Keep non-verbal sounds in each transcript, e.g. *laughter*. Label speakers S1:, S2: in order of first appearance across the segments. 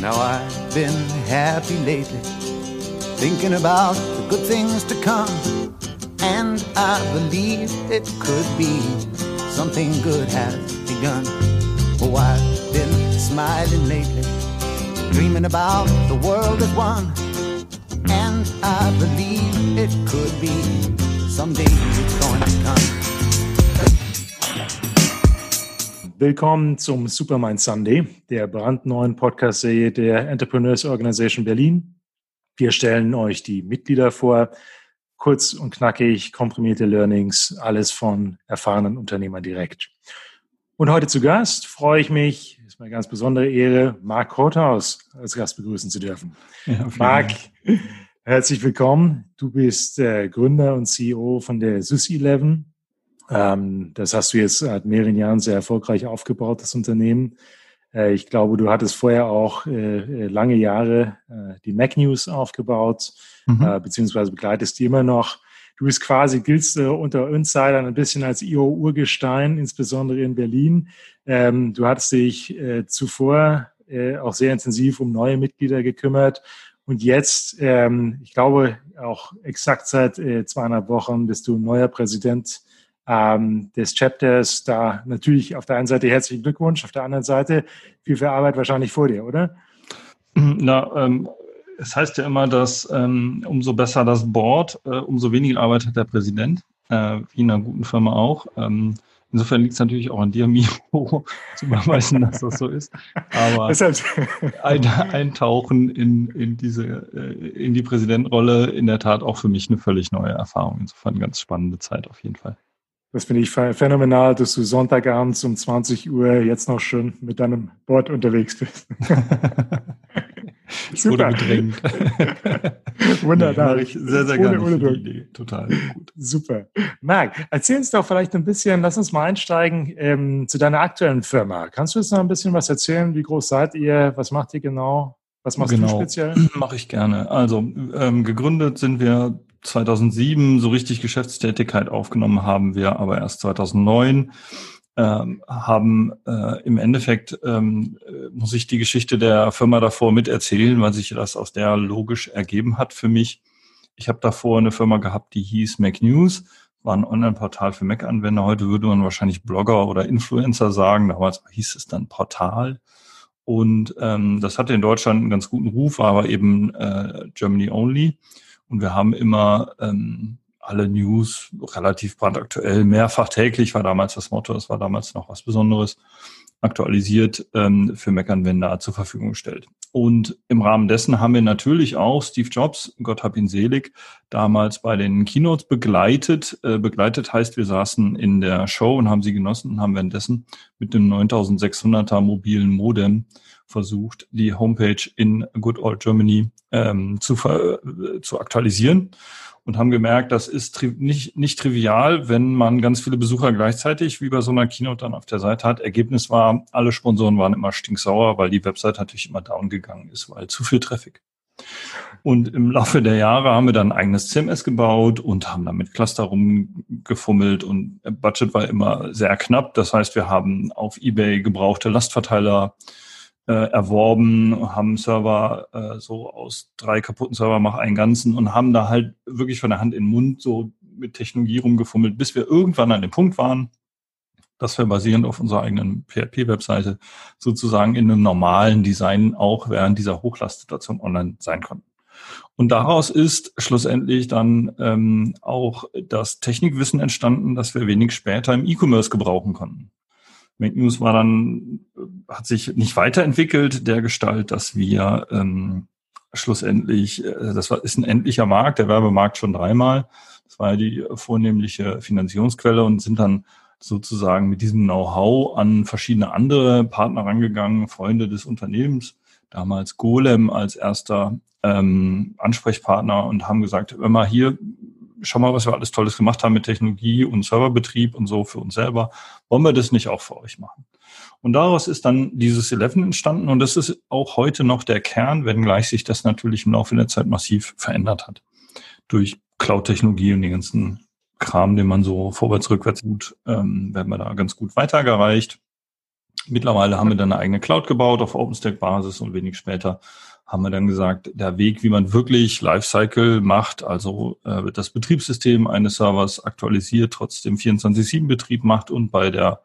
S1: Now I've been happy lately, thinking about the good things to come. And I believe it could be something good has begun. Oh, I've been smiling lately, dreaming about the world as one. And I believe it could be someday it's going to come.
S2: Willkommen zum Supermind Sunday, der brandneuen Podcast-Serie der Entrepreneurs Organization Berlin. Wir stellen euch die Mitglieder vor, kurz und knackig, komprimierte Learnings, alles von erfahrenen Unternehmern direkt. Und heute zu Gast freue ich mich, ist eine ganz besondere Ehre, Marc Rothaus als Gast begrüßen zu dürfen. Ja, Marc, herzlich willkommen. Du bist äh, Gründer und CEO von der SUS 11 ähm, das hast du jetzt seit mehreren Jahren sehr erfolgreich aufgebaut, das Unternehmen. Äh, ich glaube, du hattest vorher auch äh, äh lange Jahre die Mac News aufgebaut, mhm. Beziehungsweise begleitest die immer noch. Du bist quasi, giltst unter Insidern ein bisschen als IO-Urgestein, insbesondere in Berlin. Ähm, du hattest dich zuvor auch sehr intensiv um neue Mitglieder gekümmert. Und jetzt, ähm, ich glaube, auch exakt seit zweieinhalb Wochen bist du neuer Präsident ähm, des Chapters. Da natürlich auf der einen Seite herzlichen Glückwunsch, auf der anderen Seite viel, viel Arbeit wahrscheinlich vor dir, oder?
S3: Na, ähm, es heißt ja immer, dass ähm, umso besser das Board, äh, umso weniger Arbeit hat der Präsident, äh, wie in einer guten Firma auch. Ähm, insofern liegt es natürlich auch an dir, *laughs* Miro, zu beweisen, dass das so ist. Aber *laughs* ein, eintauchen in, in diese, äh, in die Präsidentrolle in der Tat auch für mich eine völlig neue Erfahrung. Insofern eine ganz spannende Zeit auf jeden Fall.
S2: Das finde ich phänomenal, dass du Sonntagabends um 20 Uhr jetzt noch schön mit deinem Board unterwegs bist. *laughs*
S3: Super. gedrängt. *laughs*
S2: Wunderbar.
S3: Nee, ich sehr, sehr gerne ohne, ohne Idee. Total
S2: gut. Super. Marc, erzähl uns doch vielleicht ein bisschen, lass uns mal einsteigen ähm, zu deiner aktuellen Firma. Kannst du uns noch ein bisschen was erzählen? Wie groß seid ihr? Was macht ihr genau? Was machst genau. du speziell? *clears throat*
S3: Mache ich gerne. Also ähm, gegründet sind wir 2007 so richtig Geschäftstätigkeit aufgenommen haben wir aber erst 2009. Ähm, haben äh, im Endeffekt, ähm, muss ich die Geschichte der Firma davor miterzählen, weil sich das aus der logisch ergeben hat für mich. Ich habe davor eine Firma gehabt, die hieß Mac News, war ein Online-Portal für Mac-Anwender. Heute würde man wahrscheinlich Blogger oder Influencer sagen. Damals hieß es dann Portal. Und ähm, das hatte in Deutschland einen ganz guten Ruf, aber eben äh, Germany only. Und wir haben immer ähm, alle News relativ brandaktuell, mehrfach täglich war damals das Motto, das war damals noch was Besonderes, aktualisiert ähm, für Mac-Anwender zur Verfügung gestellt. Und im Rahmen dessen haben wir natürlich auch Steve Jobs, Gott hab ihn selig, damals bei den Keynotes begleitet. Äh, begleitet heißt, wir saßen in der Show und haben sie genossen und haben währenddessen mit dem 9600er mobilen Modem versucht, die Homepage in Good Old Germany ähm, zu, äh, zu aktualisieren und haben gemerkt, das ist nicht, nicht trivial, wenn man ganz viele Besucher gleichzeitig wie bei so einer Keynote dann auf der Seite hat. Ergebnis war, alle Sponsoren waren immer stinksauer, weil die Website natürlich immer down gegangen ist, weil zu viel Traffic. Und im Laufe der Jahre haben wir dann ein eigenes CMS gebaut und haben damit Cluster rumgefummelt und Budget war immer sehr knapp. Das heißt, wir haben auf eBay gebrauchte Lastverteiler äh, erworben, haben Server äh, so aus drei kaputten Server mach einen ganzen und haben da halt wirklich von der Hand in den Mund so mit Technologie rumgefummelt, bis wir irgendwann an dem Punkt waren, dass wir basierend auf unserer eigenen PHP-Webseite sozusagen in einem normalen Design auch während dieser Hochlastsituation online sein konnten. Und daraus ist schlussendlich dann ähm, auch das Technikwissen entstanden, das wir wenig später im E-Commerce gebrauchen konnten. Make News war dann, hat sich nicht weiterentwickelt, der Gestalt, dass wir ähm, schlussendlich, äh, das war, ist ein endlicher Markt, der Werbemarkt schon dreimal. Das war ja die vornehmliche Finanzierungsquelle und sind dann sozusagen mit diesem Know-how an verschiedene andere Partner rangegangen, Freunde des Unternehmens, damals Golem als erster ähm, Ansprechpartner und haben gesagt, wir hier schau mal, was wir alles Tolles gemacht haben mit Technologie und Serverbetrieb und so für uns selber. Wollen wir das nicht auch für euch machen? Und daraus ist dann dieses Eleven entstanden und das ist auch heute noch der Kern, wenngleich sich das natürlich im Laufe der Zeit massiv verändert hat. Durch Cloud-Technologie und den ganzen Kram, den man so vorwärts, rückwärts gut, ähm, werden wir da ganz gut weitergereicht. Mittlerweile haben wir dann eine eigene Cloud gebaut auf OpenStack-Basis und wenig später haben wir dann gesagt, der Weg, wie man wirklich Lifecycle macht, also äh, das Betriebssystem eines Servers aktualisiert, trotzdem 24-7-Betrieb macht und bei der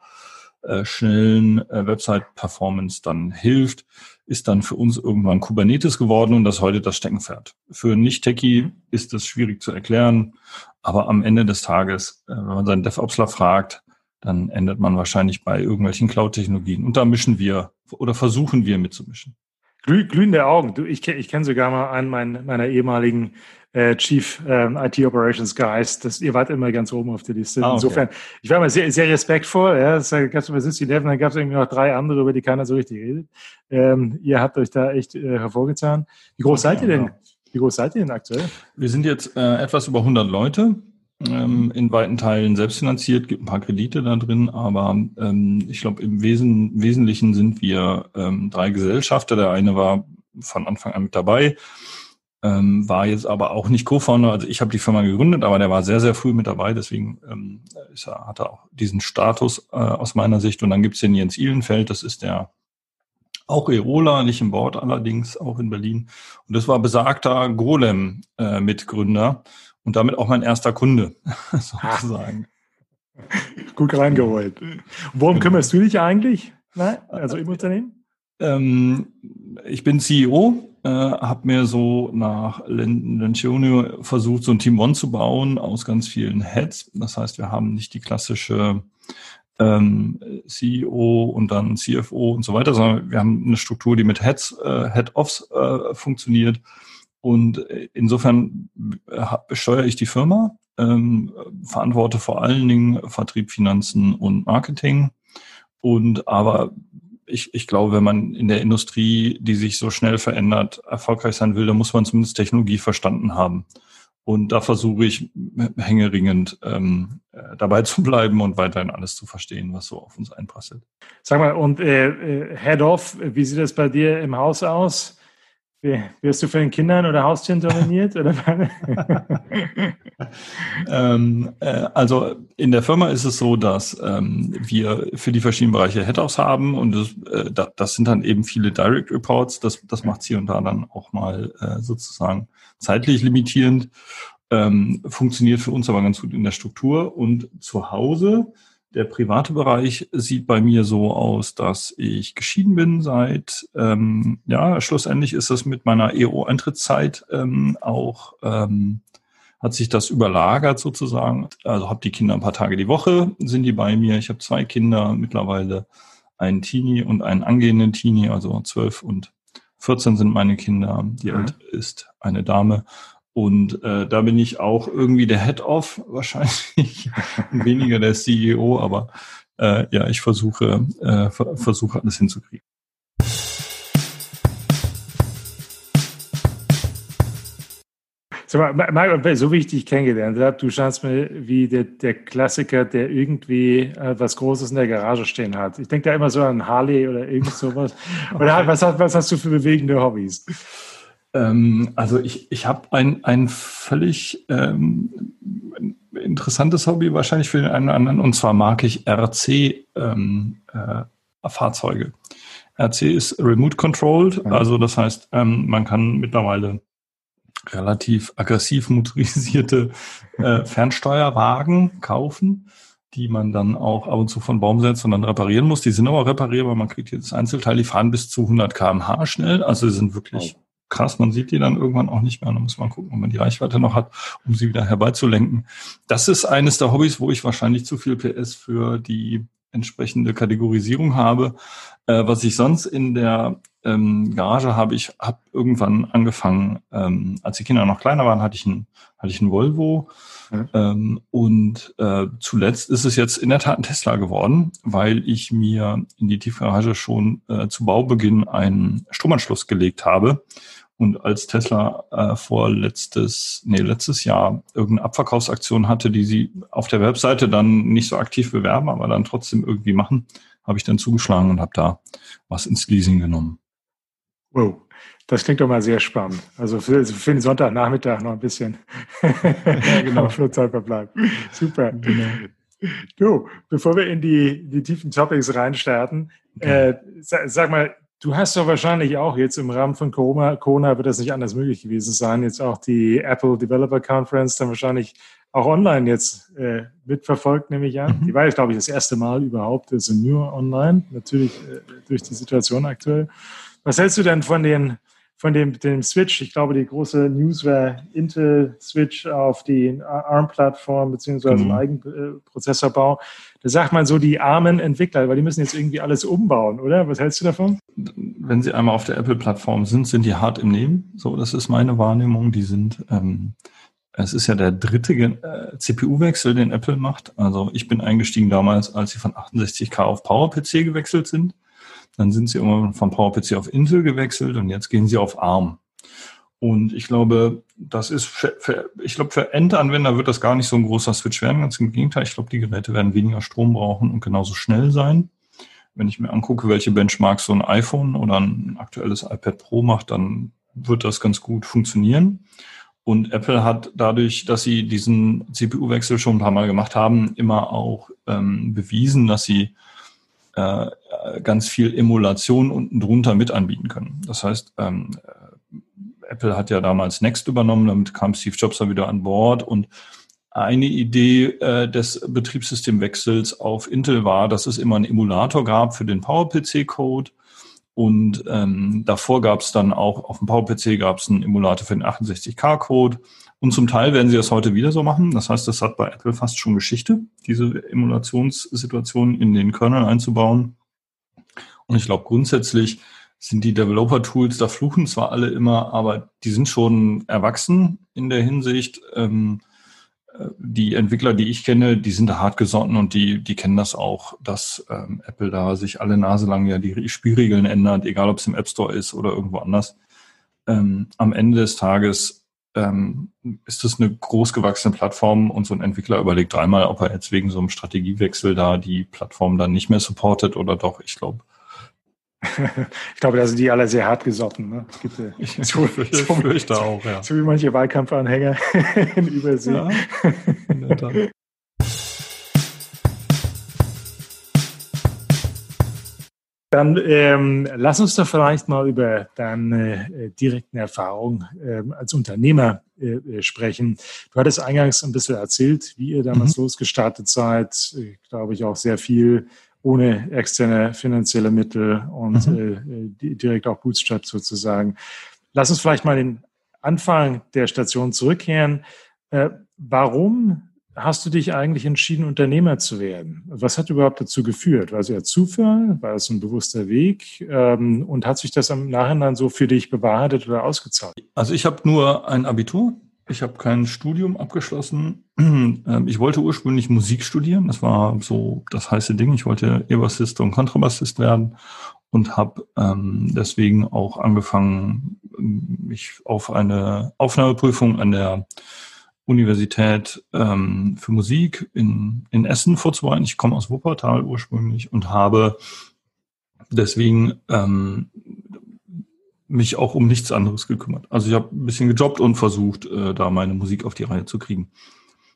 S3: äh, schnellen äh, Website-Performance dann hilft, ist dann für uns irgendwann Kubernetes geworden und das heute das Steckenpferd. Für Nicht-Techie mhm. ist das schwierig zu erklären, aber am Ende des Tages, äh, wenn man seinen DevOpsler fragt, dann endet man wahrscheinlich bei irgendwelchen Cloud-Technologien. Und da mischen wir oder versuchen wir mitzumischen.
S2: Glüh, glühende Augen. Du, ich, ich kenne sogar mal einen meiner, meiner ehemaligen äh, Chief ähm, IT Operations Guys. Das, ihr wart immer ganz oben auf der Liste. Ah, okay. Insofern, ich war immer sehr, sehr respektvoll. Ja, es gab Sissy Devon, dann gab es irgendwie noch drei andere, über die keiner so richtig redet. Ähm, ihr habt euch da echt äh, hervorgetan. Wie groß okay, seid ihr denn? Genau. Wie groß seid ihr denn aktuell?
S3: Wir sind jetzt äh, etwas über 100 Leute ähm, in weiten Teilen selbstfinanziert, gibt ein paar Kredite da drin, aber ähm, ich glaube, im Wesen, Wesentlichen sind wir ähm, drei Gesellschafter. Der eine war von Anfang an mit dabei, ähm, war jetzt aber auch nicht Co-Founder. Also ich habe die Firma gegründet, aber der war sehr, sehr früh mit dabei, deswegen ähm, ist er, hat er auch diesen Status äh, aus meiner Sicht. Und dann gibt's den Jens Ihlenfeld, das ist der auch Eola, nicht im Board allerdings, auch in Berlin. Und das war besagter Golem-Mitgründer. Äh, und damit auch mein erster Kunde, *laughs* sozusagen.
S2: Gut reingeholt. Worum genau. kümmerst du dich eigentlich? Nein? Also im Unternehmen?
S3: Ähm, ich bin CEO, äh, habe mir so nach Lencioni versucht, so ein Team One zu bauen aus ganz vielen Heads. Das heißt, wir haben nicht die klassische ähm, CEO und dann CFO und so weiter, sondern wir haben eine Struktur, die mit Heads, äh, Head-Offs äh, funktioniert und äh, insofern äh, steuere ich die Firma, ähm, verantworte vor allen Dingen Vertrieb, Finanzen und Marketing. Und aber ich, ich glaube, wenn man in der Industrie, die sich so schnell verändert, erfolgreich sein will, dann muss man zumindest Technologie verstanden haben. Und da versuche ich hängeringend ähm, äh, dabei zu bleiben und weiterhin alles zu verstehen, was so auf uns einprasselt.
S2: Sag mal, und äh, Head of, wie sieht das bei dir im Haus aus? Wirst du den Kindern oder Haustieren dominiert? *laughs*
S3: ähm, äh, also in der Firma ist es so, dass ähm, wir für die verschiedenen Bereiche Head-Offs haben und das, äh, das, sind dann eben viele Direct Reports. Das, das macht hier und da dann auch mal äh, sozusagen zeitlich limitierend. Ähm, funktioniert für uns aber ganz gut in der Struktur. Und zu Hause der private Bereich sieht bei mir so aus, dass ich geschieden bin seit, ähm, ja, schlussendlich ist es mit meiner EO-Eintrittszeit ähm, auch, ähm, hat sich das überlagert sozusagen. Also habe die Kinder ein paar Tage die Woche, sind die bei mir. Ich habe zwei Kinder mittlerweile, einen Teenie und einen angehenden Teenie, also zwölf und 14 sind meine Kinder. Die mhm. ältere ist eine Dame. Und äh, da bin ich auch irgendwie der Head-Off wahrscheinlich, *laughs* weniger der CEO, aber äh, ja, ich versuche, äh, versuche alles hinzukriegen.
S2: Sag mal, so wie ich dich kennengelernt habe, du scheinst mir wie der, der Klassiker, der irgendwie äh, was Großes in der Garage stehen hat. Ich denke da immer so an Harley oder irgend sowas. *laughs* Oder was, was hast du für bewegende Hobbys?
S3: Ähm, also ich, ich habe ein, ein völlig ähm, interessantes Hobby wahrscheinlich für den einen oder anderen, und zwar mag ich RC ähm, äh, Fahrzeuge. RC ist remote controlled, mhm. also das heißt, ähm, man kann mittlerweile relativ aggressiv motorisierte äh, Fernsteuerwagen kaufen, die man dann auch ab und zu von Baum setzt und dann reparieren muss. Die sind aber reparierbar, man kriegt jetzt Einzelteil, die fahren bis zu 100 km/h schnell, also sind wirklich krass, man sieht die dann irgendwann auch nicht mehr. Da muss man gucken, ob man die Reichweite noch hat, um sie wieder herbeizulenken. Das ist eines der Hobbys, wo ich wahrscheinlich zu viel PS für die entsprechende Kategorisierung habe. Äh, was ich sonst in der ähm, Garage habe, ich habe irgendwann angefangen, ähm, als die Kinder noch kleiner waren, hatte ich ein, hatte ich ein Volvo. Mhm. Ähm, und äh, zuletzt ist es jetzt in der Tat ein Tesla geworden, weil ich mir in die Tiefgarage schon äh, zu Baubeginn einen Stromanschluss gelegt habe und als Tesla äh, vor letztes, nee, letztes Jahr irgendeine Abverkaufsaktion hatte, die sie auf der Webseite dann nicht so aktiv bewerben, aber dann trotzdem irgendwie machen, habe ich dann zugeschlagen und habe da was ins Leasing genommen.
S2: Wow, das klingt doch mal sehr spannend. Also für, also für den Sonntagnachmittag noch ein bisschen *laughs* ja, genau. Flutzeit verbleiben. Super. Genau. Du, bevor wir in die, die tiefen Topics reinstarten, äh, sag, sag, mal, du hast doch wahrscheinlich auch jetzt im Rahmen von Corona, Corona wird das nicht anders möglich gewesen sein, jetzt auch die Apple Developer Conference dann wahrscheinlich auch online jetzt äh, mitverfolgt, nehme ich an. Mhm. Die war jetzt, glaube ich, das erste Mal überhaupt, also nur online, natürlich äh, durch die Situation aktuell. Was hältst du denn von den von dem, dem Switch. Ich glaube, die große News war Intel Switch auf die ARM-Plattform beziehungsweise mhm. Eigenprozessorbau. Da sagt man so die armen Entwickler, weil die müssen jetzt irgendwie alles umbauen, oder? Was hältst du davon?
S3: Wenn sie einmal auf der Apple-Plattform sind, sind die hart im Nehmen. So, das ist meine Wahrnehmung. Die sind, ähm, es ist ja der dritte äh, CPU-Wechsel, den Apple macht. Also ich bin eingestiegen damals, als sie von 68K auf PowerPC gewechselt sind. Dann sind sie immer vom PowerPC auf Intel gewechselt und jetzt gehen sie auf ARM. Und ich glaube, das ist für, für, ich glaube, für Endanwender wird das gar nicht so ein großer Switch werden. Ganz im Gegenteil, ich glaube, die Geräte werden weniger Strom brauchen und genauso schnell sein. Wenn ich mir angucke, welche Benchmarks so ein iPhone oder ein aktuelles iPad Pro macht, dann wird das ganz gut funktionieren. Und Apple hat dadurch, dass sie diesen CPU-Wechsel schon ein paar Mal gemacht haben, immer auch ähm, bewiesen, dass sie äh, ganz viel Emulation unten drunter mit anbieten können. Das heißt, ähm, Apple hat ja damals Next übernommen, damit kam Steve Jobs dann wieder an Bord und eine Idee äh, des Betriebssystemwechsels auf Intel war, dass es immer einen Emulator gab für den PowerPC-Code und ähm, davor gab es dann auch auf dem PowerPC gab es einen Emulator für den 68K-Code und zum Teil werden sie das heute wieder so machen. Das heißt, das hat bei Apple fast schon Geschichte, diese Emulationssituation in den Kernel einzubauen. Und ich glaube, grundsätzlich sind die Developer-Tools, da fluchen zwar alle immer, aber die sind schon erwachsen in der Hinsicht. Ähm, äh, die Entwickler, die ich kenne, die sind da hart gesonnen und die, die kennen das auch, dass ähm, Apple da sich alle Nase lang ja die Spielregeln ändert, egal ob es im App Store ist oder irgendwo anders. Ähm, am Ende des Tages ähm, ist das eine großgewachsene Plattform und so ein Entwickler überlegt dreimal, ob er jetzt wegen so einem Strategiewechsel da die Plattform dann nicht mehr supportet oder doch. Ich glaube,
S2: ich glaube, da sind die alle sehr hart gesotten. Ne? Es gibt, äh, *laughs*
S3: ich so, so, fürchte auch, ja.
S2: So wie manche Wahlkampfanhänger *laughs* in Übersee. Ja, in Dann ähm, lass uns doch vielleicht mal über deine äh, direkten Erfahrungen äh, als Unternehmer äh, äh, sprechen. Du hattest eingangs ein bisschen erzählt, wie ihr damals mhm. losgestartet seid. Äh, glaube ich auch sehr viel ohne externe finanzielle Mittel und mhm. äh, direkt auch Bootstrap sozusagen. Lass uns vielleicht mal den Anfang der Station zurückkehren. Äh, warum hast du dich eigentlich entschieden, Unternehmer zu werden? Was hat überhaupt dazu geführt? War es eher Zufall? War es ein bewusster Weg? Ähm, und hat sich das im Nachhinein so für dich bewahrheitet oder ausgezahlt?
S3: Also ich habe nur ein Abitur. Ich habe kein Studium abgeschlossen. *clears throat* Ähm, ich wollte ursprünglich Musik studieren. Das war so das heiße Ding. Ich wollte E-Bassist und Kontrabassist werden und habe ähm, deswegen auch angefangen, mich auf eine Aufnahmeprüfung an der Universität ähm, für Musik in, in Essen vorzubereiten. Ich komme aus Wuppertal ursprünglich und habe deswegen ähm, mich auch um nichts anderes gekümmert. Also ich habe ein bisschen gejobbt und versucht, äh, da meine Musik auf die Reihe zu kriegen.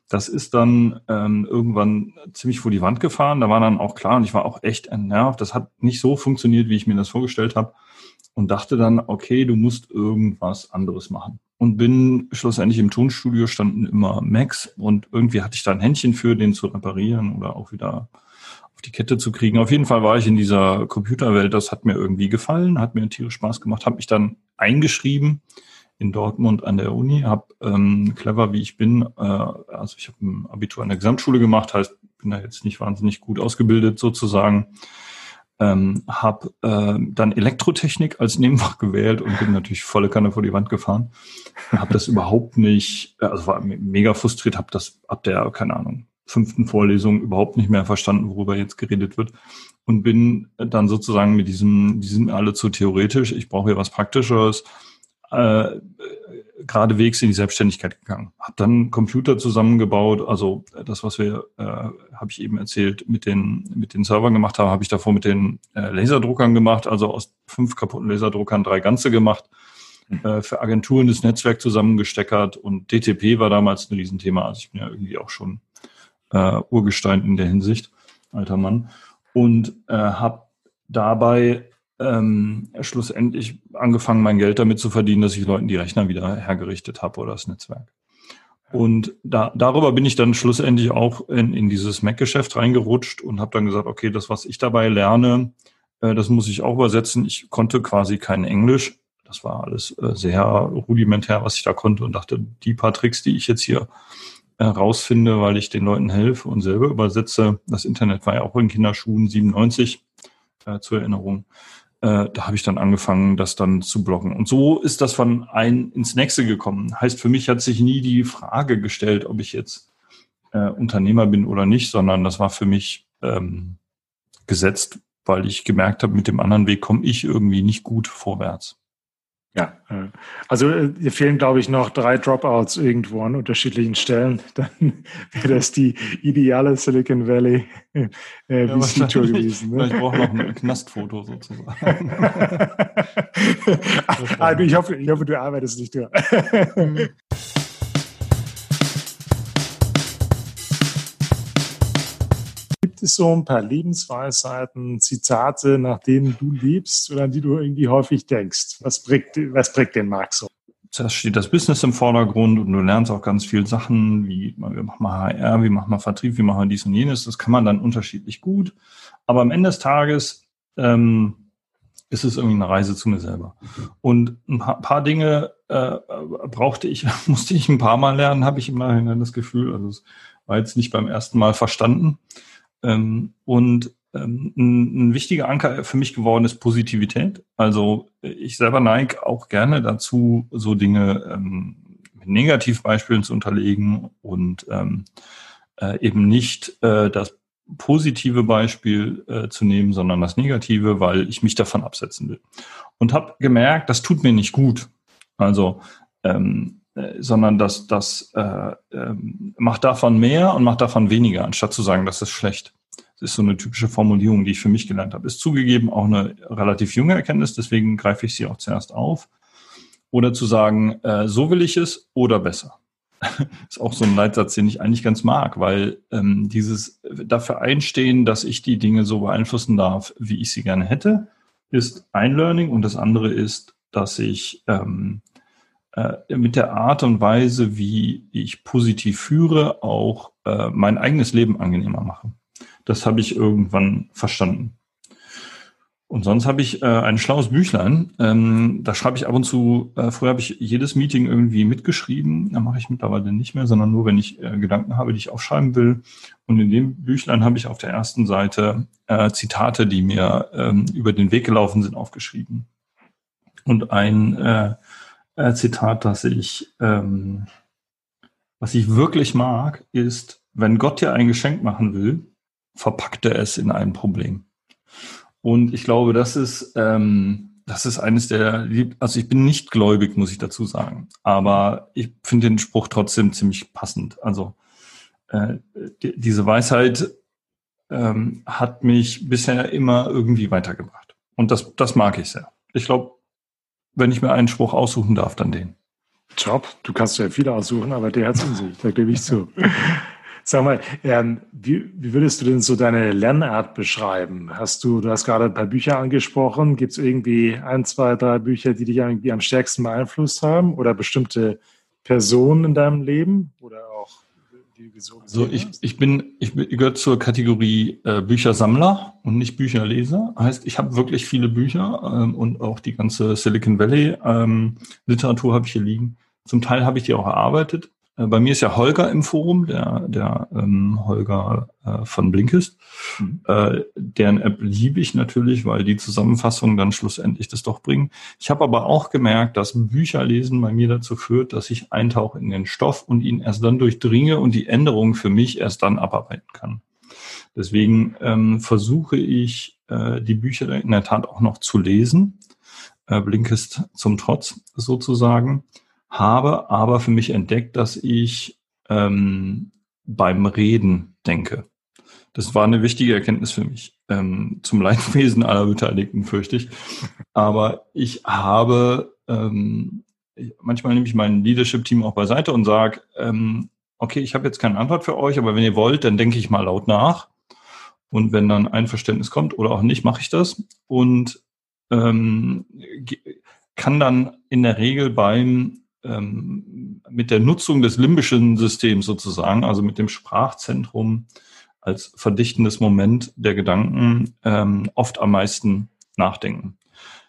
S3: Das ist dann ähm, irgendwann ziemlich vor die Wand gefahren. Da war dann auch klar und ich war auch echt entnervt. Das hat nicht so funktioniert, wie ich mir das vorgestellt habe und dachte dann, okay, du musst irgendwas anderes machen. Und bin schlussendlich im Tonstudio standen immer Macs und irgendwie hatte ich da ein Händchen für, den zu reparieren oder auch wieder auf die Kette zu kriegen. Auf jeden Fall war ich in dieser Computerwelt, das hat mir irgendwie gefallen, hat mir tierisch Spaß gemacht, habe mich dann eingeschrieben in Dortmund an der Uni, habe ähm, clever wie ich bin, äh, also ich habe ein Abitur an der Gesamtschule gemacht, heißt bin da jetzt nicht wahnsinnig gut ausgebildet sozusagen, ähm, habe äh, dann Elektrotechnik als Nebenfach gewählt und bin natürlich volle Kanne vor die Wand gefahren. Habe das überhaupt nicht, äh, also war mega frustriert, habe das ab der, keine Ahnung, fünften Vorlesung überhaupt nicht mehr verstanden, worüber jetzt geredet wird. Und bin dann sozusagen mit diesem, die sind alle zu theoretisch, ich brauche hier was Praktischeres, äh, geradewegs in die Selbstständigkeit gegangen. Habe dann Computer zusammengebaut, also das, was wir, äh, habe ich eben erzählt, mit den mit den Servern gemacht haben, habe ich davor mit den äh, Laserdruckern gemacht, also aus fünf kaputten Laserdruckern drei ganze gemacht, mhm. äh, für Agenturen das Netzwerk zusammengesteckert und DTP war damals ein Riesenthema. Also ich bin ja irgendwie auch schon äh, Urgestein in der Hinsicht, alter Mann. Und äh, habe dabei ähm, schlussendlich angefangen, mein Geld damit zu verdienen, dass ich Leuten die Rechner wieder hergerichtet habe oder das Netzwerk. Und da, darüber bin ich dann schlussendlich auch in, in dieses Mac-Geschäft reingerutscht und habe dann gesagt, okay, das, was ich dabei lerne, äh, das muss ich auch übersetzen. Ich konnte quasi kein Englisch. Das war alles äh, sehr rudimentär, was ich da konnte und dachte, die paar Tricks, die ich jetzt hier äh, rausfinde, weil ich den Leuten helfe und selber übersetze. Das Internet war ja auch in Kinderschuhen 97 äh, zur Erinnerung äh, da habe ich dann angefangen, das dann zu blocken. Und so ist das von ein ins nächste gekommen. Heißt, für mich hat sich nie die Frage gestellt, ob ich jetzt äh, Unternehmer bin oder nicht, sondern das war für mich ähm, gesetzt, weil ich gemerkt habe, mit dem anderen Weg komme ich irgendwie nicht gut vorwärts.
S2: Ja, äh, also äh, hier fehlen, glaube ich, noch drei Dropouts irgendwo an unterschiedlichen Stellen. *laughs* Dann wäre das die ideale Silicon Valley äh, ja, VC-Tour gewesen.
S3: Ne? Ich brauche noch ein *laughs* Knastfoto sozusagen.
S2: ah, *laughs* ich, hoffe, ich hoffe, du arbeitest nicht durch. Gibt es so ein paar Lebensweisheiten, Zitate, nach denen du lebst oder an die du irgendwie häufig denkst? Was prägt, was prägt den Markt so?
S3: Zuerst steht das Business im Vordergrund und du lernst auch ganz viele Sachen, wie wir machen mal HR, wie machen wir Vertrieb, wie machen wir dies und jenes. Das kann man dann unterschiedlich gut. Aber am Ende des Tages ähm, ist es irgendwie eine Reise zu mir selber. Und ein paar, paar Dinge äh, brauchte ich, *laughs* musste ich ein paar Mal lernen, habe ich im Nachhinein das Gefühl. Also es war jetzt nicht beim ersten Mal verstanden. Ähm, und ähm, ein, wichtiger Anker für mich geworden ist Positivität. Also ich selber neige auch gerne dazu, so Dinge ähm, mit Negativbeispielen zu unterlegen und ähm, äh, eben nicht äh, das positive Beispiel äh, zu nehmen, sondern das negative, weil ich mich davon absetzen will. Und habe gemerkt, das tut mir nicht gut. Also ähm, äh, sondern das, das äh, äh, macht davon mehr und macht davon weniger, anstatt zu sagen, das ist schlecht. Das ist so eine typische Formulierung, die ich für mich gelernt habe. Ist zugegeben auch eine relativ junge Erkenntnis, deswegen greife ich sie auch zuerst auf. Oder zu sagen, äh, so will ich es oder besser. *laughs* ist auch so ein Leitsatz, den ich eigentlich ganz mag, weil ähm, dieses dafür einstehen, dass ich die Dinge so beeinflussen darf, wie ich sie gerne hätte, ist ein Learning und das andere ist, dass ich ähm, äh, mit der Art und Weise, wie ich positiv führe, auch äh, mein eigenes Leben angenehmer mache. Das habe ich irgendwann verstanden. Und sonst habe ich äh, ein schlaues Büchlein. Ähm, da schreibe ich ab und zu, äh, früher habe ich jedes Meeting irgendwie mitgeschrieben. Da mache ich mittlerweile nicht mehr, sondern nur, wenn ich äh, Gedanken habe, die ich aufschreiben will. Und in dem Büchlein habe ich auf der ersten Seite äh, Zitate, die mir ähm, über den Weg gelaufen sind, aufgeschrieben. Und ein äh, Zitat, das ich, ähm, was ich wirklich mag, ist, wenn Gott dir ein Geschenk machen will, verpackt er es in ein Problem. Und ich glaube, das ist, ähm, das ist eines der, also ich bin nicht gläubig, muss ich dazu sagen. Aber ich finde den Spruch trotzdem ziemlich passend. Also äh, die, diese Weisheit ähm, hat mich bisher immer irgendwie weitergebracht. Und das, das mag ich sehr. Ich glaube, wenn ich mir einen Spruch aussuchen darf, dann den.
S2: Top, du kannst ja viele aussuchen, aber der hat es in sich, da gebe ich zu. Sag mal, ähm, wie, wie würdest du denn so deine Lernart beschreiben? Hast du, du hast gerade ein paar Bücher angesprochen. Gibt es irgendwie ein, zwei, drei Bücher, die dich irgendwie am stärksten beeinflusst haben oder bestimmte Personen in deinem Leben oder
S3: so Also ich, ich bin, ich gehöre zur Kategorie äh, Büchersammler und nicht Bücherleser. Heißt, ich habe wirklich viele Bücher ähm, und auch die ganze Silicon Valley ähm, Literatur habe ich hier liegen. Zum Teil habe ich die auch erarbeitet. Äh, bei mir ist ja Holger im Forum, der, der ähm, Holger äh, von Blinkist. Mhm. Äh, deren App liebe ich natürlich, weil die Zusammenfassungen dann schlussendlich das doch bringen. Ich habe aber auch gemerkt, dass Bücherlesen bei mir dazu führt, dass ich eintauche in den Stoff und ihn erst dann durchdringe und die Änderungen für mich erst dann abarbeiten kann. Deswegen ähm, versuche ich, äh, die Bücher in der Tat auch noch zu lesen. Äh, Blinkist zum Trotz sozusagen habe aber für mich entdeckt, dass ich ähm, beim Reden denke. Das war eine wichtige Erkenntnis für mich. Ähm, zum Leidwesen aller Beteiligten, fürchte ich. Aber ich habe, ähm, manchmal nehme ich mein Leadership-Team auch beiseite und sage, ähm, okay, ich habe jetzt keine Antwort für euch, aber wenn ihr wollt, dann denke ich mal laut nach. Und wenn dann ein Verständnis kommt oder auch nicht, mache ich das. Und ähm, kann dann in der Regel beim ähm, mit der Nutzung des limbischen Systems sozusagen, also mit dem Sprachzentrum als verdichtendes Moment der Gedanken ähm, oft am meisten nachdenken.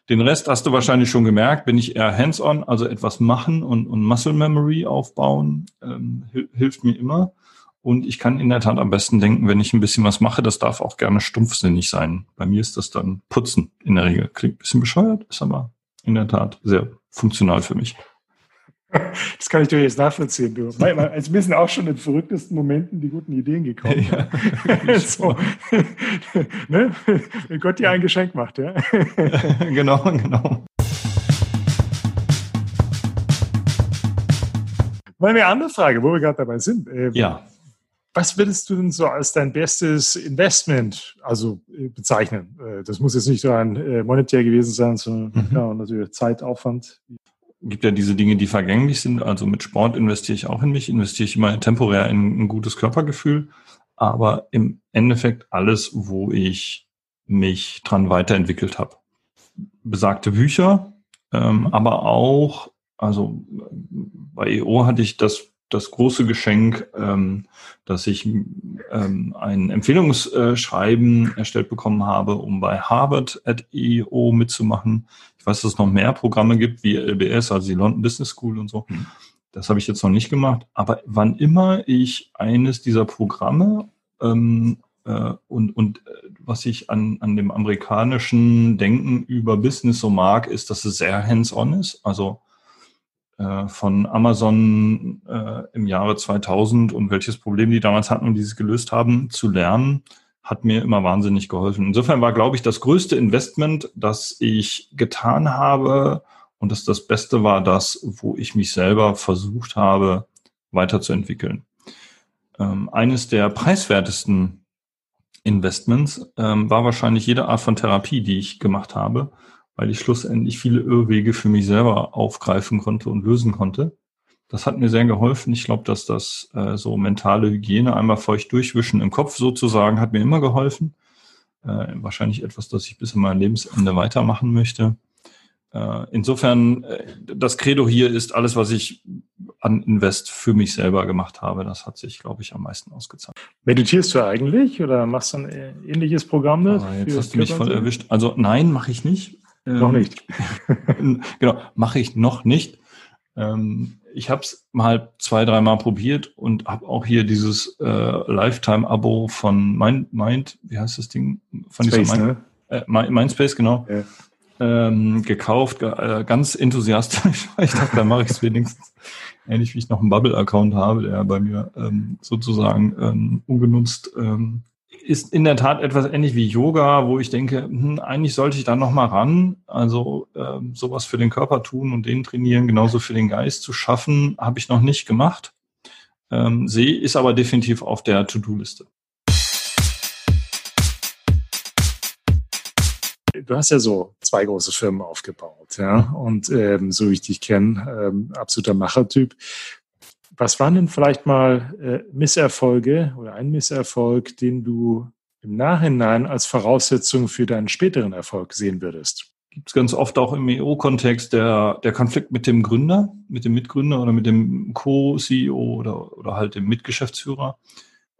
S3: Den Rest hast du wahrscheinlich schon gemerkt, bin ich eher hands-on, also etwas machen und, und Muscle Memory aufbauen, ähm, hilft mir immer. Und ich kann in der Tat am besten denken, wenn ich ein bisschen was mache, das darf auch gerne stumpfsinnig sein. Bei mir ist das dann Putzen in der Regel. Klingt ein bisschen bescheuert, ist aber in der Tat sehr funktional für mich.
S2: Das kann ich dir jetzt nachvollziehen. Du. Also mir sind auch schon in verrücktesten Momenten die guten Ideen gekommen. Ja, *laughs* so. *laughs* ne? Wenn Gott dir ein Geschenk macht, ja. *laughs*
S3: genau, genau.
S2: Mal eine andere Frage, wo wir gerade dabei sind.
S3: Ähm, ja.
S2: Was würdest du denn so als dein bestes Investment also äh, bezeichnen? Äh, das muss jetzt nicht so ein äh, monetär gewesen sein, sondern mhm. ja, natürlich Zeitaufwand
S3: gibt ja diese Dinge, die vergänglich sind. Also mit Sport investiere ich auch in mich, investiere ich immer temporär in ein gutes Körpergefühl. Aber im Endeffekt alles, wo ich mich dran weiterentwickelt habe. Besagte Bücher, ähm, aber auch, also bei EO hatte ich das das große Geschenk, ähm, dass ich ähm, ein Empfehlungsschreiben erstellt bekommen habe, um bei Harvard at EO mitzumachen. Ich weiß, dass es noch mehr Programme gibt, wie LBS, also die London Business School und so. Mhm. Das habe ich jetzt noch nicht gemacht. Aber wann immer ich eines dieser Programme ähm, äh, und, und äh, was ich an, an dem amerikanischen Denken über Business so mag, ist, dass es sehr hands-on ist. Also äh, von Amazon äh, im Jahre 2000 und welches Problem die damals hatten und die es gelöst haben, zu lernen, hat mir immer wahnsinnig geholfen. Insofern war, glaube ich, das größte Investment, das ich getan habe und das das Beste war, das, wo ich mich selber versucht habe, weiterzuentwickeln. Ähm, eines der preiswertesten Investments ähm, war wahrscheinlich jede Art von Therapie, die ich gemacht habe weil ich schlussendlich viele Irrwege für mich selber aufgreifen konnte und lösen konnte. Das hat mir sehr geholfen. Ich glaube, dass das äh, so mentale Hygiene, einmal feucht durchwischen im Kopf sozusagen, hat mir immer geholfen. Äh, wahrscheinlich etwas, das ich bis in mein Lebensende weitermachen möchte. Äh, insofern, äh, das Credo hier ist alles, was ich an Invest für mich selber gemacht habe. Das hat sich, glaube ich, am meisten ausgezahlt.
S2: Meditierst du eigentlich oder machst du ein äh, ähnliches Programm?
S3: Ah, jetzt hast du mich voll erwischt. Also nein, mache ich nicht.
S2: Noch nicht. *laughs*
S3: genau, mache ich noch nicht. Ähm, ich habe es mal zwei, dreimal probiert und habe auch hier dieses äh, Lifetime-Abo von Mind, Mind, wie heißt das Ding?
S2: Von Space, Mind,
S3: ne? äh, Mindspace, genau. Ja. Ähm, gekauft, äh, ganz enthusiastisch. *laughs* ich dachte, da mache ich es wenigstens. Ähnlich wie ich noch einen Bubble-Account habe, der bei mir ähm, sozusagen ähm, ungenutzt ähm, ist in der Tat etwas ähnlich wie Yoga, wo ich denke, hm, eigentlich sollte ich da noch mal ran. Also ähm, sowas für den Körper tun und den trainieren, genauso für den Geist zu schaffen, habe ich noch nicht gemacht. Ähm, sehe ist aber definitiv auf der To-Do-Liste.
S2: Du hast ja so zwei große Firmen aufgebaut, ja, und ähm, so wie ich dich kenne, ähm, absoluter Machertyp. Was waren denn vielleicht mal äh, Misserfolge oder ein Misserfolg, den du im Nachhinein als Voraussetzung für deinen späteren Erfolg sehen würdest?
S3: Gibt es ganz oft auch im EO-Kontext der, der Konflikt mit dem Gründer, mit dem Mitgründer oder mit dem Co-CEO oder, oder halt dem Mitgeschäftsführer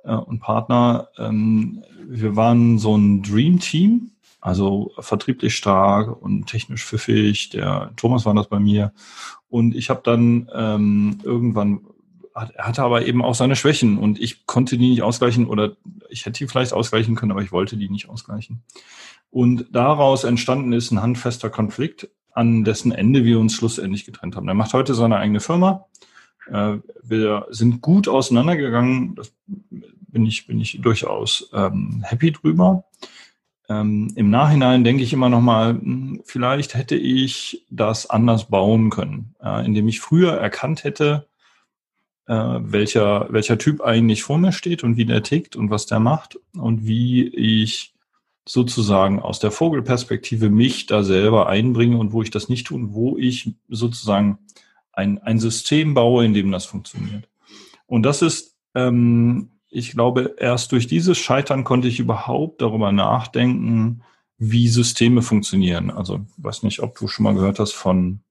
S3: äh, und Partner. Ähm, wir waren so ein Dream-Team, also vertrieblich stark und technisch pfiffig. Der Thomas war das bei mir. Und ich habe dann ähm, irgendwann hatte aber eben auch seine Schwächen und ich konnte die nicht ausgleichen oder ich hätte die vielleicht ausgleichen können, aber ich wollte die nicht ausgleichen. Und daraus entstanden ist ein handfester Konflikt, an dessen Ende wir uns schlussendlich getrennt haben. Er macht heute seine eigene Firma. Äh, wir sind gut auseinandergegangen. Das bin ich, bin ich durchaus ähm, happy drüber. Ähm, Im Nachhinein denke ich immer noch mal, hm, vielleicht hätte ich das anders bauen können, äh, indem ich früher erkannt hätte, äh, welcher, welcher Typ eigentlich vor mir steht und wie der tickt und was der macht und wie ich sozusagen aus der Vogelperspektive mich da selber einbringe und wo ich das nicht tue und wo ich sozusagen ein, ein System baue, in dem das funktioniert. Und das ist, ähm, ich glaube, erst durch dieses Scheitern konnte ich überhaupt darüber nachdenken, wie Systeme funktionieren. Also, ich weiß nicht, ob du schon mal gehört hast von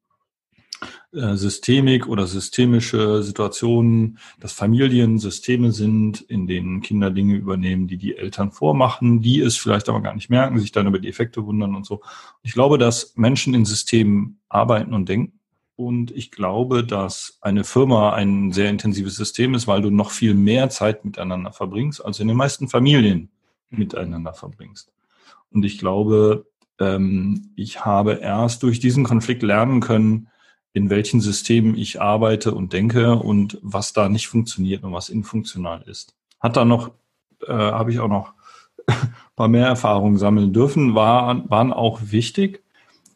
S3: Systemik oder systemische Situationen, dass Familien Systeme sind, in denen Kinder Dinge übernehmen, die die Eltern vormachen, die es vielleicht aber gar nicht merken, sich dann über die Effekte wundern und so. Ich glaube, dass Menschen in Systemen arbeiten und denken. Und ich glaube, dass eine Firma ein sehr intensives System ist, weil du noch viel mehr Zeit miteinander verbringst, als in den meisten Familien miteinander verbringst. Und ich glaube, ähm, ich habe erst durch diesen Konflikt lernen können, in welchen Systemen ich arbeite und denke und was da nicht funktioniert und was infunktional ist. Hat da noch, äh, habe ich auch noch ein *laughs* paar mehr Erfahrungen sammeln dürfen, war, waren auch wichtig,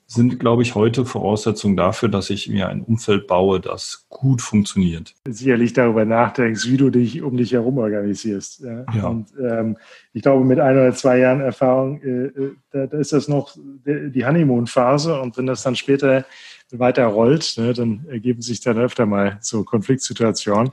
S3: sind, glaube ich, heute Voraussetzungen dafür, dass ich mir ein Umfeld baue, das gut funktioniert.
S2: Sicherlich darüber nachdenkst, wie du dich um dich herum organisierst. Ja. ja. Und ähm, ich glaube, mit ein oder zwei Jahren Erfahrung, äh, äh da, da, ist das noch die Honeymoon-Phase und wenn das dann später weiter rollt, ne, dann ergeben sich dann öfter mal so Konfliktsituationen.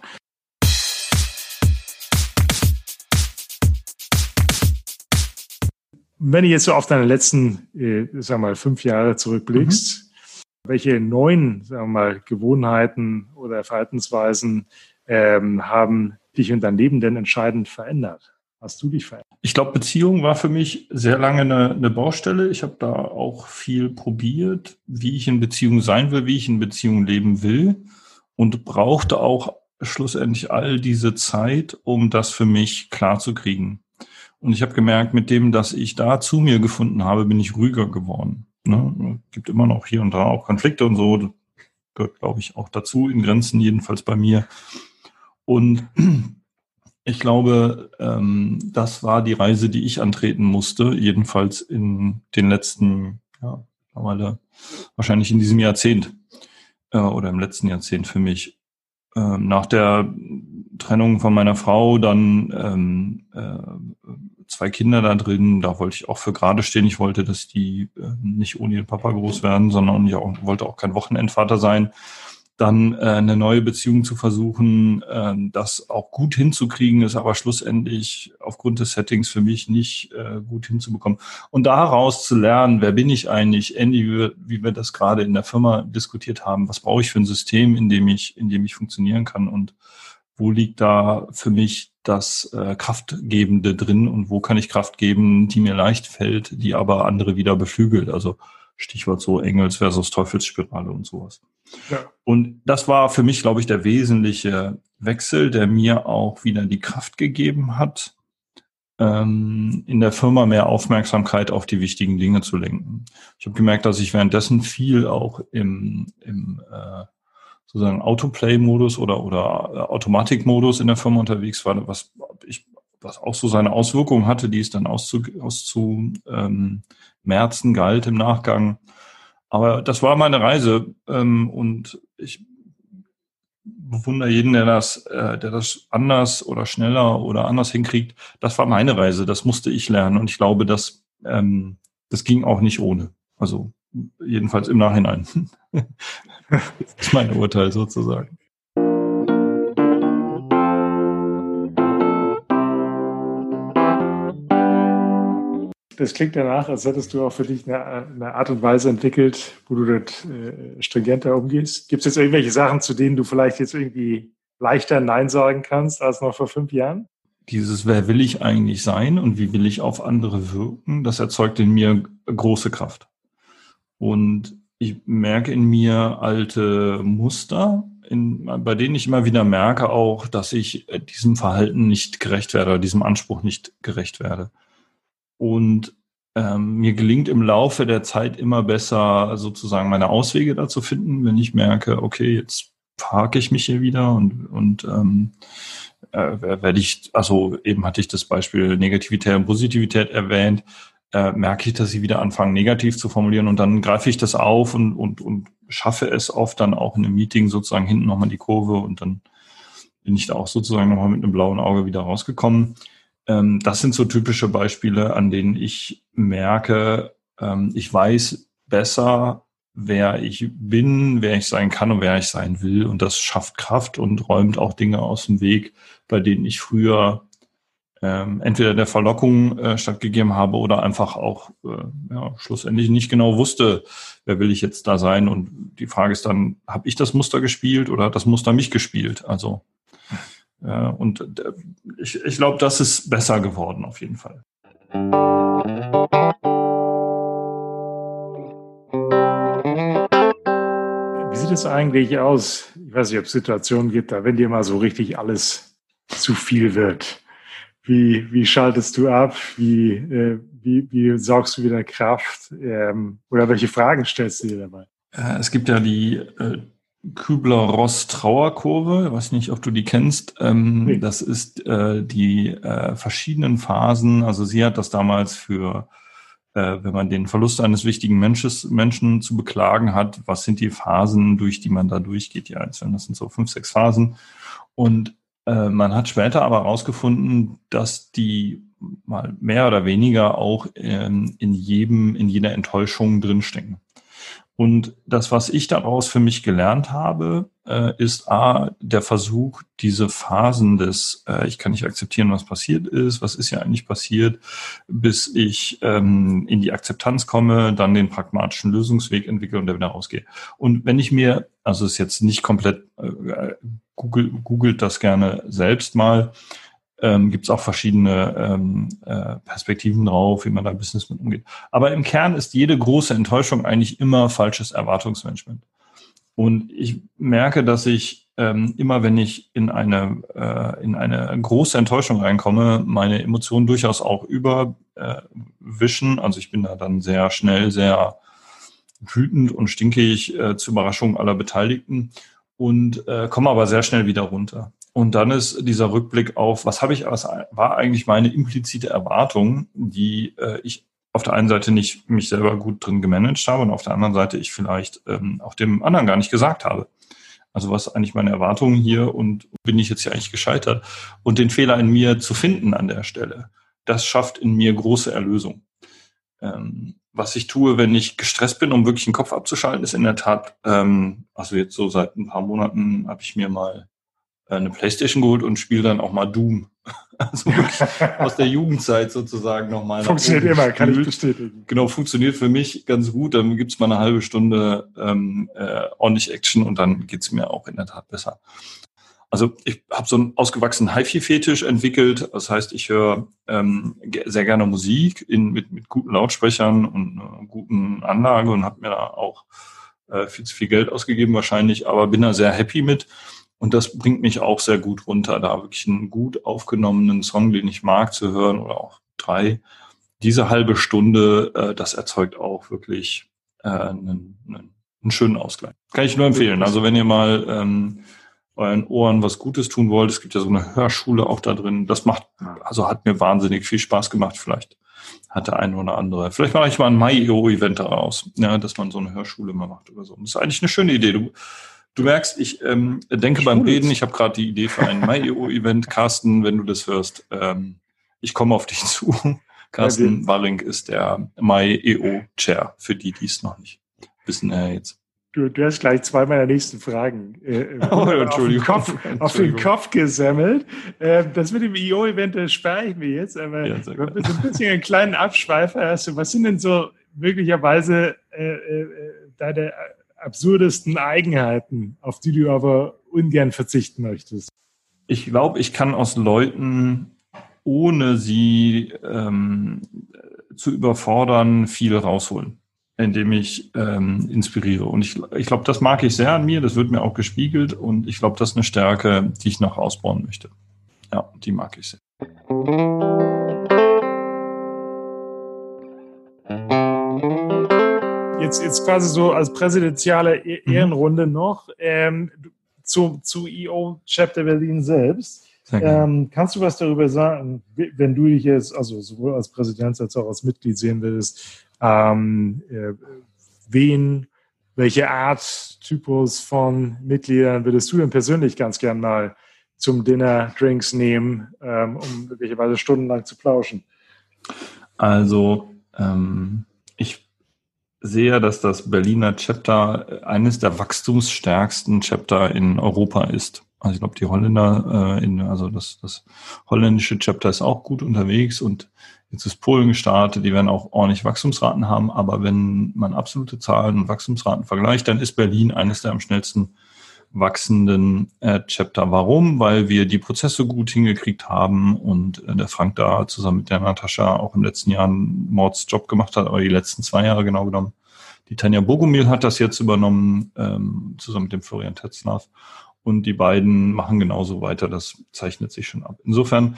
S2: Wenn du jetzt so auf deine letzten, äh, sag mal, fünf Jahre zurückblickst, mhm. welche neuen, sagen wir mal, Gewohnheiten oder Verhaltensweisen ähm, haben dich und dein Leben denn entscheidend verändert? Hast du dich verändert?
S3: Ich glaube, Beziehung war für mich sehr lange eine, eine Baustelle. Ich habe da auch viel probiert, wie ich in Beziehung sein will, wie ich in Beziehung leben will und brauchte auch schlussendlich all diese Zeit, um das für mich klar zu kriegen. Und ich habe gemerkt, mit dem, dass ich da zu mir gefunden habe, bin ich ruhiger geworden. Ne? Gibt immer noch hier und da auch Konflikte und so. Das gehört, glaube ich, auch dazu, in Grenzen, jedenfalls bei mir. Und ich glaube, ähm, das war die Reise, die ich antreten musste, jedenfalls in den letzten, ja, wahrscheinlich in diesem Jahrzehnt äh, oder im letzten Jahrzehnt für mich. Ähm, nach der Trennung von meiner Frau dann ähm, äh, zwei Kinder da drin, da wollte ich auch für gerade stehen. Ich wollte, dass die äh, nicht ohne ihren Papa groß werden, sondern ich auch, wollte auch kein Wochenendvater sein dann äh, eine neue Beziehung zu versuchen, äh, das auch gut hinzukriegen, ist aber schlussendlich aufgrund des Settings für mich nicht äh, gut hinzubekommen. Und daraus zu lernen, wer bin ich eigentlich, Andy, wie, wie wir das gerade in der Firma diskutiert haben, was brauche ich für ein System, in dem ich, in dem ich funktionieren kann und wo liegt da für mich das äh, Kraftgebende drin und wo kann ich Kraft geben, die mir leicht fällt, die aber andere wieder beflügelt. Also Stichwort so Engels versus Teufelsspirale und sowas. Ja. Und das war für mich, glaube ich, der wesentliche Wechsel, der mir auch wieder die Kraft gegeben hat, ähm, in der Firma mehr Aufmerksamkeit auf die wichtigen Dinge zu lenken. Ich habe gemerkt, dass ich währenddessen viel auch im, im äh, sozusagen Autoplay-Modus oder, oder äh, Automatik-Modus in der Firma unterwegs war, was ich was auch so seine Auswirkungen hatte, die es dann auszu, auszu ähm, Märzen galt im Nachgang. Aber das war meine Reise ähm, und ich bewundere jeden, der das, äh, der das anders oder schneller oder anders hinkriegt. Das war meine Reise, das musste ich lernen und ich glaube, dass ähm, das ging auch nicht ohne. Also jedenfalls im Nachhinein. *laughs* das ist mein Urteil sozusagen.
S2: Das klingt danach, als hättest du auch für dich eine, eine Art und Weise entwickelt, wo du dort äh, stringenter umgehst. Gibt es jetzt irgendwelche Sachen, zu denen du vielleicht jetzt irgendwie leichter Nein sagen kannst als noch vor fünf Jahren?
S3: Dieses, wer will ich eigentlich sein und wie will ich auf andere wirken, das erzeugt in mir große Kraft. Und ich merke in mir alte Muster, in, bei denen ich immer wieder merke auch, dass ich diesem Verhalten nicht gerecht werde oder diesem Anspruch nicht gerecht werde. Und ähm, mir gelingt im Laufe der Zeit immer besser, sozusagen meine Auswege dazu finden, wenn ich merke, okay, jetzt parke ich mich hier wieder und, und ähm, äh, werde ich, also eben hatte ich das Beispiel Negativität und Positivität erwähnt, äh, merke ich, dass sie wieder anfangen, negativ zu formulieren und dann greife ich das auf und, und, und schaffe es oft dann auch in einem Meeting sozusagen hinten nochmal die Kurve und dann bin ich da auch sozusagen nochmal mit einem blauen Auge wieder rausgekommen. Ähm, das sind so typische Beispiele, an denen ich merke, ähm, ich weiß besser, wer ich bin, wer ich sein kann und wer ich sein will. Und das schafft Kraft und räumt auch Dinge aus dem Weg, bei denen ich früher ähm, entweder der Verlockung äh, stattgegeben habe oder einfach auch äh, ja, schlussendlich nicht genau wusste, wer will ich jetzt da sein. Und die Frage ist dann, habe ich das Muster gespielt oder hat das Muster mich gespielt? Also und äh, ich, ich glaube, das ist besser geworden auf jeden Fall.
S2: Wie sieht es eigentlich aus? Ich weiß nicht, ob es Situationen gibt, da wenn dir mal so richtig alles zu viel wird wie, wie schaltest du ab? Wie, äh, wie, wie sorgst du wieder Kraft? Ähm, oder welche Fragen stellst du dir dabei?
S3: Äh, es gibt ja die äh, Kübler-Ross-Trauerkurve. Ich weiß nicht, ob du die kennst. Ähm, nee. Das ist äh, die äh, verschiedenen Phasen. Also sie hat das damals für äh, wenn man den Verlust eines wichtigen Mensches, Menschen zu beklagen hat, was sind die Phasen, durch die man da durchgeht, die einzelnen. Das sind so fünf, sechs Phasen. Und äh, man hat später aber herausgefunden, dass die mal mehr oder weniger auch ähm, in jedem, in jeder Enttäuschung drinstecken. Und das, was ich daraus für mich gelernt habe, äh, ist A, der Versuch, diese Phasen des, äh, ich kann nicht akzeptieren, was passiert ist, was ist ja eigentlich passiert, bis ich ähm, in die Akzeptanz komme, dann den pragmatischen Lösungsweg entwickle und da wieder rausgehe. Und wenn ich mir, also ist jetzt nicht komplett, äh, Google, googelt das gerne selbst mal, ähm, gibt es auch verschiedene ähm, äh, Perspektiven drauf, wie man da Business mit umgeht. Aber im Kern ist jede große Enttäuschung eigentlich immer falsches Erwartungsmanagement. Und ich merke, dass ich ähm, immer, wenn ich in eine, äh, in eine große Enttäuschung reinkomme, meine Emotionen durchaus auch überwischen. Äh, also ich bin da dann sehr schnell, sehr wütend und stinkig äh, zur Überraschung aller Beteiligten und äh, komme aber sehr schnell wieder runter. Und dann ist dieser Rückblick auf, was habe ich, was war eigentlich meine implizite Erwartung, die äh, ich auf der einen Seite nicht mich selber gut drin gemanagt habe und auf der anderen Seite ich vielleicht ähm, auch dem anderen gar nicht gesagt habe. Also was eigentlich meine Erwartungen hier und bin ich jetzt hier eigentlich gescheitert? Und den Fehler in mir zu finden an der Stelle, das schafft in mir große Erlösung. Ähm, was ich tue, wenn ich gestresst bin, um wirklich den Kopf abzuschalten, ist in der Tat, ähm, also jetzt so seit ein paar Monaten habe ich mir mal eine Playstation geholt und spiele dann auch mal Doom. *laughs* Also aus der Jugendzeit sozusagen nochmal.
S2: Funktioniert immer, kann ich bestätigen.
S3: Genau, funktioniert für mich ganz gut. Dann gibt's mal eine halbe Stunde ähm, äh, ordentlich Action und dann geht's mir auch in der Tat besser. Also ich habe so einen ausgewachsenen HiFi-Fetisch entwickelt. Das heißt, ich höre ähm, sehr gerne Musik in, mit, mit guten Lautsprechern und einer guten Anlage und habe mir da auch äh, viel zu viel Geld ausgegeben wahrscheinlich, aber bin da sehr happy mit. Und das bringt mich auch sehr gut runter, da wirklich einen gut aufgenommenen Song, den ich mag, zu hören oder auch drei. Diese halbe Stunde, äh, das erzeugt auch wirklich äh, einen, einen, einen schönen Ausgleich. Kann ich nur empfehlen. Also wenn ihr mal ähm, euren Ohren was Gutes tun wollt, es gibt ja so eine Hörschule auch da drin. Das macht, also hat mir wahnsinnig viel Spaß gemacht. Vielleicht hat der eine oder andere. Vielleicht mache ich mal ein MyEO-Event daraus, ja, dass man so eine Hörschule mal macht oder so. Das ist eigentlich eine schöne Idee. Du, Du merkst, ich ähm, denke beim Reden, ich habe gerade die Idee für ein MyEO-Event. *laughs* Carsten, wenn du das hörst, ähm, ich komme auf dich zu. *laughs* Carsten Waring ist der MyEO-Chair, für die, die es noch nicht wissen äh, jetzt.
S2: Du, du hast gleich zwei meiner nächsten Fragen äh, *laughs* oh, auf, den Kopf, auf den Kopf gesammelt. Äh, das mit dem EO-Event, das spare ich mir jetzt, aber ja, so ein bisschen einen kleinen Abschweifer hast du. Was sind denn so möglicherweise äh, äh, deine absurdesten Eigenheiten, auf die du aber ungern verzichten möchtest?
S3: Ich glaube, ich kann aus Leuten, ohne sie ähm, zu überfordern, viel rausholen, indem ich ähm, inspiriere. Und ich, ich glaube, das mag ich sehr an mir, das wird mir auch gespiegelt und ich glaube, das ist eine Stärke, die ich noch ausbauen möchte. Ja, die mag ich sehr.
S2: Jetzt, jetzt quasi so als präsidentiale e- mhm. Ehrenrunde mhm. noch ähm, zu, zu EO Chapter Berlin selbst. Ähm, kannst du was darüber sagen, wenn du dich jetzt, also sowohl als Präsident als auch als Mitglied sehen willst, ähm, äh, wen, welche Art, Typus von Mitgliedern würdest du denn persönlich ganz gern mal zum Dinner Drinks nehmen, ähm, um möglicherweise stundenlang zu plauschen?
S3: Also ähm, ich sehe, dass das Berliner Chapter eines der wachstumsstärksten Chapter in Europa ist. Also ich glaube, die Holländer, äh, in, also das, das holländische Chapter ist auch gut unterwegs und jetzt ist Polen gestartet, die werden auch ordentlich Wachstumsraten haben, aber wenn man absolute Zahlen und Wachstumsraten vergleicht, dann ist Berlin eines der am schnellsten wachsenden äh, Chapter. Warum? Weil wir die Prozesse gut hingekriegt haben und äh, der Frank da zusammen mit der Natascha auch im letzten Jahr einen Mordsjob gemacht hat, aber die letzten zwei Jahre genau genommen. Die Tanja Bogumil hat das jetzt übernommen, ähm, zusammen mit dem Florian Tetzlaff. Und die beiden machen genauso weiter. Das zeichnet sich schon ab. Insofern,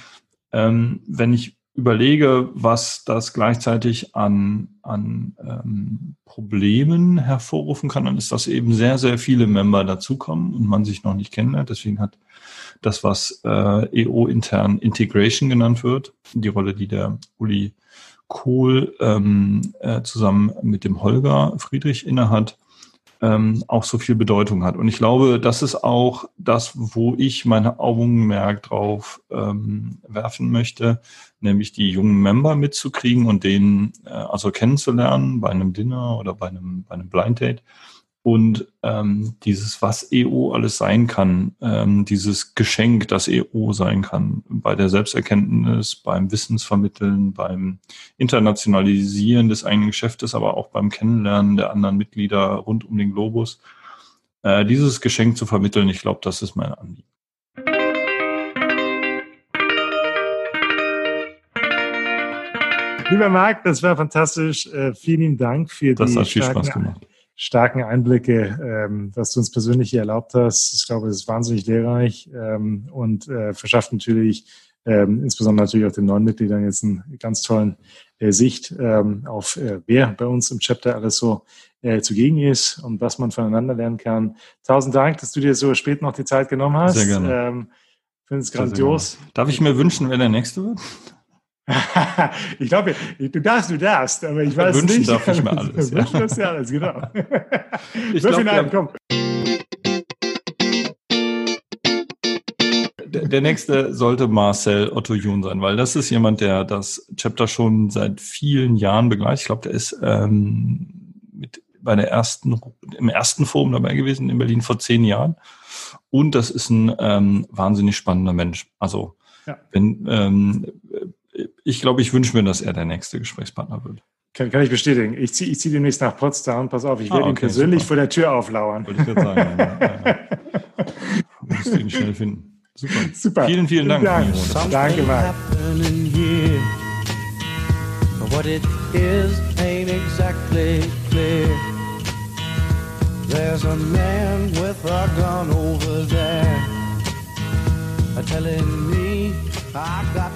S3: ähm, wenn ich überlege, was das gleichzeitig an, an ähm, Problemen hervorrufen kann, dann ist, dass eben sehr, sehr viele Member dazukommen und man sich noch nicht kennenlernt. Deswegen hat das, was äh, EO-intern Integration genannt wird, die Rolle, die der Uli Kohl ähm, äh, zusammen mit dem Holger Friedrich innehat, ähm, auch so viel Bedeutung hat. Und ich glaube, das ist auch das, wo ich meine Augenmerk drauf ähm, werfen möchte, nämlich die jungen Member mitzukriegen und denen äh, also kennenzulernen bei einem Dinner oder bei einem, bei einem Blind Date und ähm, dieses, was EO alles sein kann, ähm, dieses Geschenk, das EO sein kann, bei der Selbsterkenntnis, beim Wissensvermitteln, beim Internationalisieren des eigenen Geschäftes, aber auch beim Kennenlernen der anderen Mitglieder rund um den Globus, äh, dieses Geschenk zu vermitteln, ich glaube, das ist mein Anliegen.
S2: Lieber Marc, das war fantastisch. Äh, vielen Dank für
S3: das die. Das
S2: starken Einblicke, ähm, was du uns persönlich hier erlaubt hast. Ich glaube, es ist wahnsinnig lehrreich ähm, und äh, verschafft natürlich ähm, insbesondere natürlich auch den neuen Mitgliedern jetzt einen ganz tollen äh, Sicht ähm, auf, äh, wer bei uns im Chapter alles so äh, zugegen ist und was man voneinander lernen kann. Tausend Dank, dass du dir so spät noch die Zeit genommen hast.
S3: Sehr gerne. Ähm,
S2: Finde es grandios.
S3: Darf ich mir wünschen, wer der Nächste wird? *laughs*
S2: ich glaube, du darfst, du darfst, aber ich weiß
S3: Wünschen
S2: nicht.
S3: darf ich mir alles. *laughs*
S2: Wünschen darfst du alles, genau. *laughs*
S3: Ich glaub, hinein, komm. Der, der nächste sollte Marcel Otto Jun sein, weil das ist jemand, der das Chapter schon seit vielen Jahren begleitet. Ich glaube, der ist ähm, mit bei der ersten, im ersten Forum dabei gewesen in Berlin vor zehn Jahren. Und das ist ein ähm, wahnsinnig spannender Mensch. Also ja. wenn ähm, ich glaube, ich wünsche mir, dass er der nächste Gesprächspartner wird.
S2: Kann, kann ich bestätigen. Ich ziehe ich zieh demnächst nach Potsdam. Pass auf, ich ah, werde ah, okay, ihn persönlich super. vor der Tür auflauern.
S3: Wollte ich gerade sagen. ja, ja. *laughs* Musst ihn schnell finden. Super. super. Vielen, vielen Dank.
S2: Dank. Danke, Marc. What it is ain't exactly clear. There's a man with a gun over there telling me I got